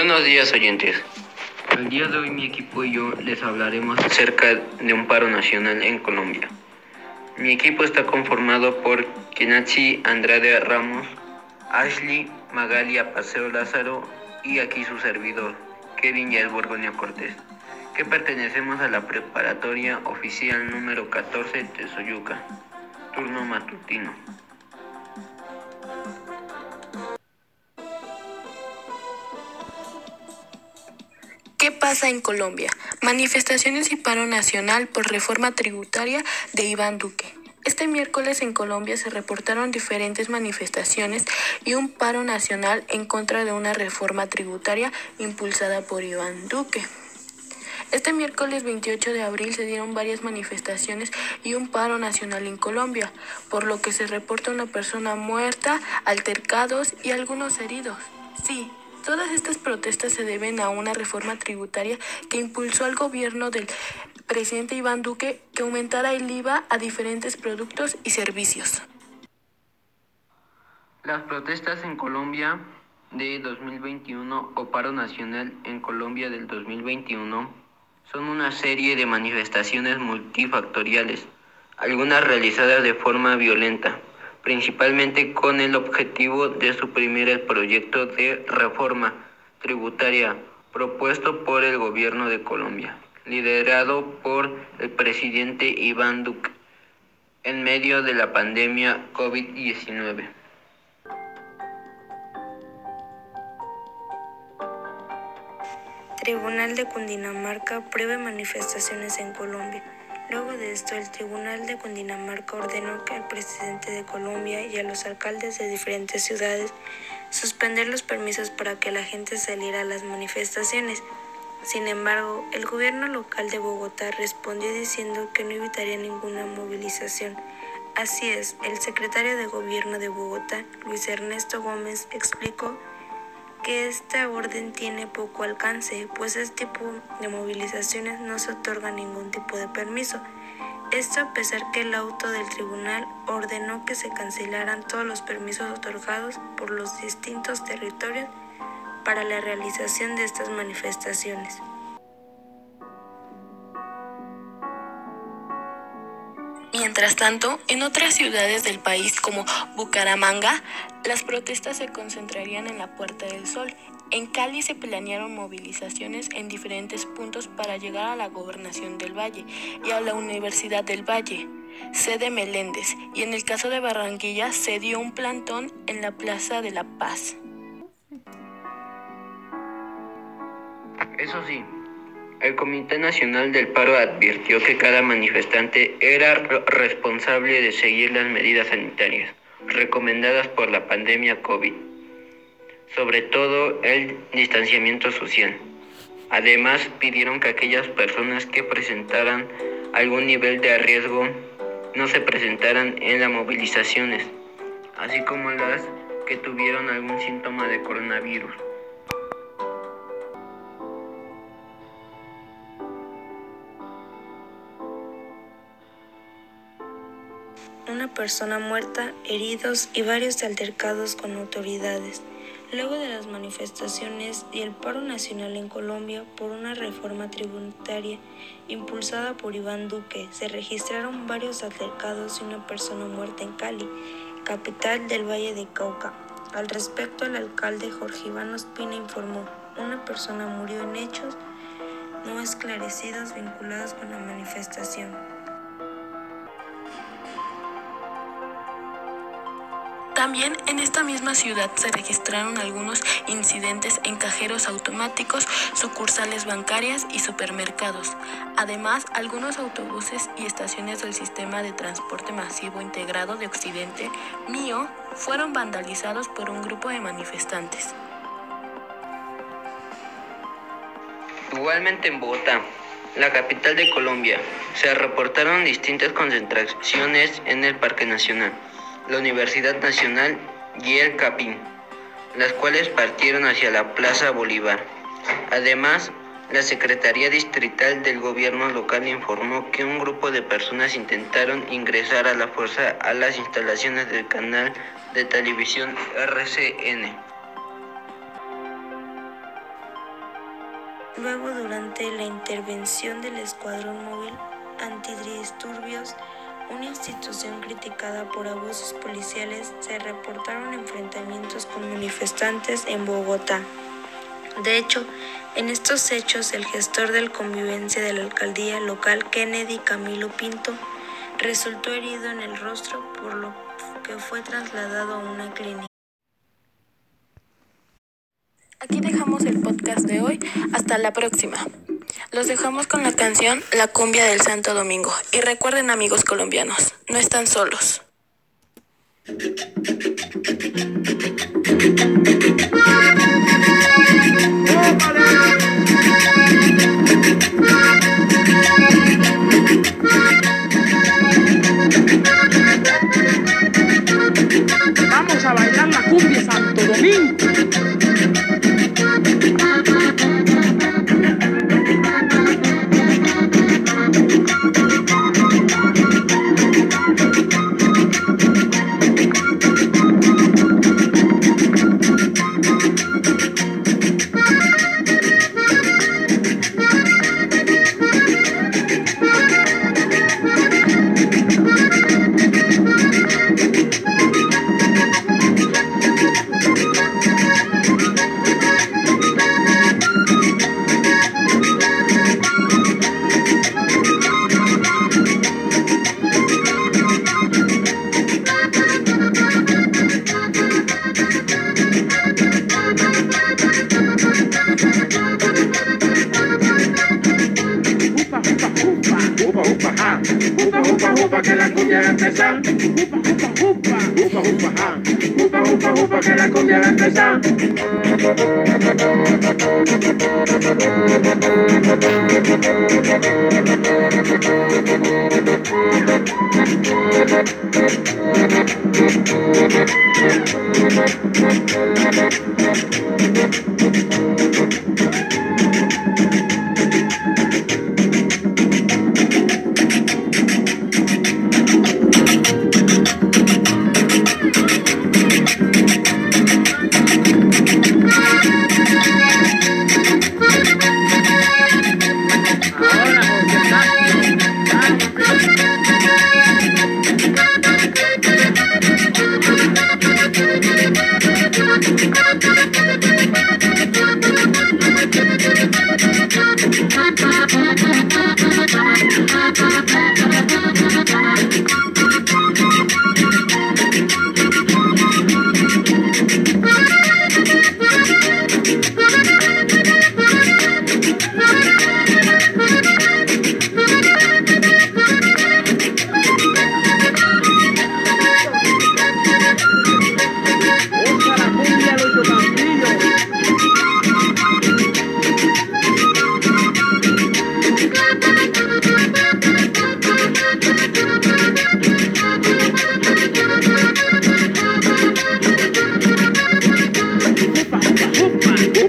Buenos días oyentes. El día de hoy mi equipo y yo les hablaremos acerca de un paro nacional en Colombia. Mi equipo está conformado por Kenachi Andrade Ramos, Ashley Magalia Paseo Lázaro y aquí su servidor, Kevin Yael Borgoña Cortés, que pertenecemos a la preparatoria oficial número 14 de Soyuca, turno matutino. ¿Qué pasa en Colombia? Manifestaciones y paro nacional por reforma tributaria de Iván Duque. Este miércoles en Colombia se reportaron diferentes manifestaciones y un paro nacional en contra de una reforma tributaria impulsada por Iván Duque. Este miércoles 28 de abril se dieron varias manifestaciones y un paro nacional en Colombia, por lo que se reporta una persona muerta, altercados y algunos heridos. Sí, Todas estas protestas se deben a una reforma tributaria que impulsó al gobierno del presidente Iván Duque que aumentara el IVA a diferentes productos y servicios. Las protestas en Colombia de 2021 o paro nacional en Colombia del 2021 son una serie de manifestaciones multifactoriales, algunas realizadas de forma violenta principalmente con el objetivo de suprimir el proyecto de reforma tributaria propuesto por el gobierno de Colombia, liderado por el presidente Iván Duque en medio de la pandemia COVID-19. Tribunal de Cundinamarca pruebe manifestaciones en Colombia. Luego de esto, el Tribunal de Cundinamarca ordenó que al presidente de Colombia y a los alcaldes de diferentes ciudades suspender los permisos para que la gente saliera a las manifestaciones. Sin embargo, el gobierno local de Bogotá respondió diciendo que no evitaría ninguna movilización. Así es, el secretario de Gobierno de Bogotá, Luis Ernesto Gómez, explicó que esta orden tiene poco alcance, pues este tipo de movilizaciones no se otorga ningún tipo de permiso. Esto a pesar que el auto del tribunal ordenó que se cancelaran todos los permisos otorgados por los distintos territorios para la realización de estas manifestaciones. Mientras tanto, en otras ciudades del país como Bucaramanga, las protestas se concentrarían en la Puerta del Sol. En Cali se planearon movilizaciones en diferentes puntos para llegar a la gobernación del Valle y a la Universidad del Valle, sede Meléndez, y en el caso de Barranquilla se dio un plantón en la Plaza de la Paz. Eso sí, el Comité Nacional del Paro advirtió que cada manifestante era responsable de seguir las medidas sanitarias recomendadas por la pandemia COVID, sobre todo el distanciamiento social. Además, pidieron que aquellas personas que presentaran algún nivel de riesgo no se presentaran en las movilizaciones, así como las que tuvieron algún síntoma de coronavirus. Persona muerta, heridos y varios altercados con autoridades. Luego de las manifestaciones y el paro nacional en Colombia por una reforma tributaria impulsada por Iván Duque, se registraron varios altercados y una persona muerta en Cali, capital del Valle de Cauca. Al respecto, el alcalde Jorge Iván Ospina informó, una persona murió en hechos no esclarecidos vinculados con la manifestación. También en esta misma ciudad se registraron algunos incidentes en cajeros automáticos, sucursales bancarias y supermercados. Además, algunos autobuses y estaciones del sistema de transporte masivo integrado de Occidente, MIO, fueron vandalizados por un grupo de manifestantes. Igualmente en Bogotá, la capital de Colombia, se reportaron distintas concentraciones en el Parque Nacional la Universidad Nacional y el Capín, las cuales partieron hacia la Plaza Bolívar. Además, la Secretaría Distrital del Gobierno local informó que un grupo de personas intentaron ingresar a la fuerza a las instalaciones del canal de televisión RCN. Luego, durante la intervención del Escuadrón Móvil Antidisturbios, una institución criticada por abusos policiales, se reportaron enfrentamientos con manifestantes en Bogotá. De hecho, en estos hechos, el gestor de convivencia de la alcaldía local, Kennedy Camilo Pinto, resultó herido en el rostro, por lo que fue trasladado a una clínica. Aquí dejamos el podcast de hoy. Hasta la próxima. Los dejamos con la canción La cumbia del Santo Domingo. Y recuerden amigos colombianos, no están solos. Vamos a bailar la cumbia Santo Domingo. La empezar. Upa, upa, upa. Ja. Upa, upa, upa, que la cumbia va a empezar.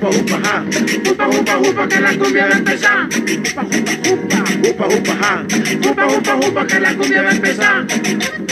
Upa. Ja. Upa, upa, upa, que la cumbia va a empezar. Upa, upa, upa. Upa, upa, ja. Upa, upa, upa, que la cumbia va a empezar.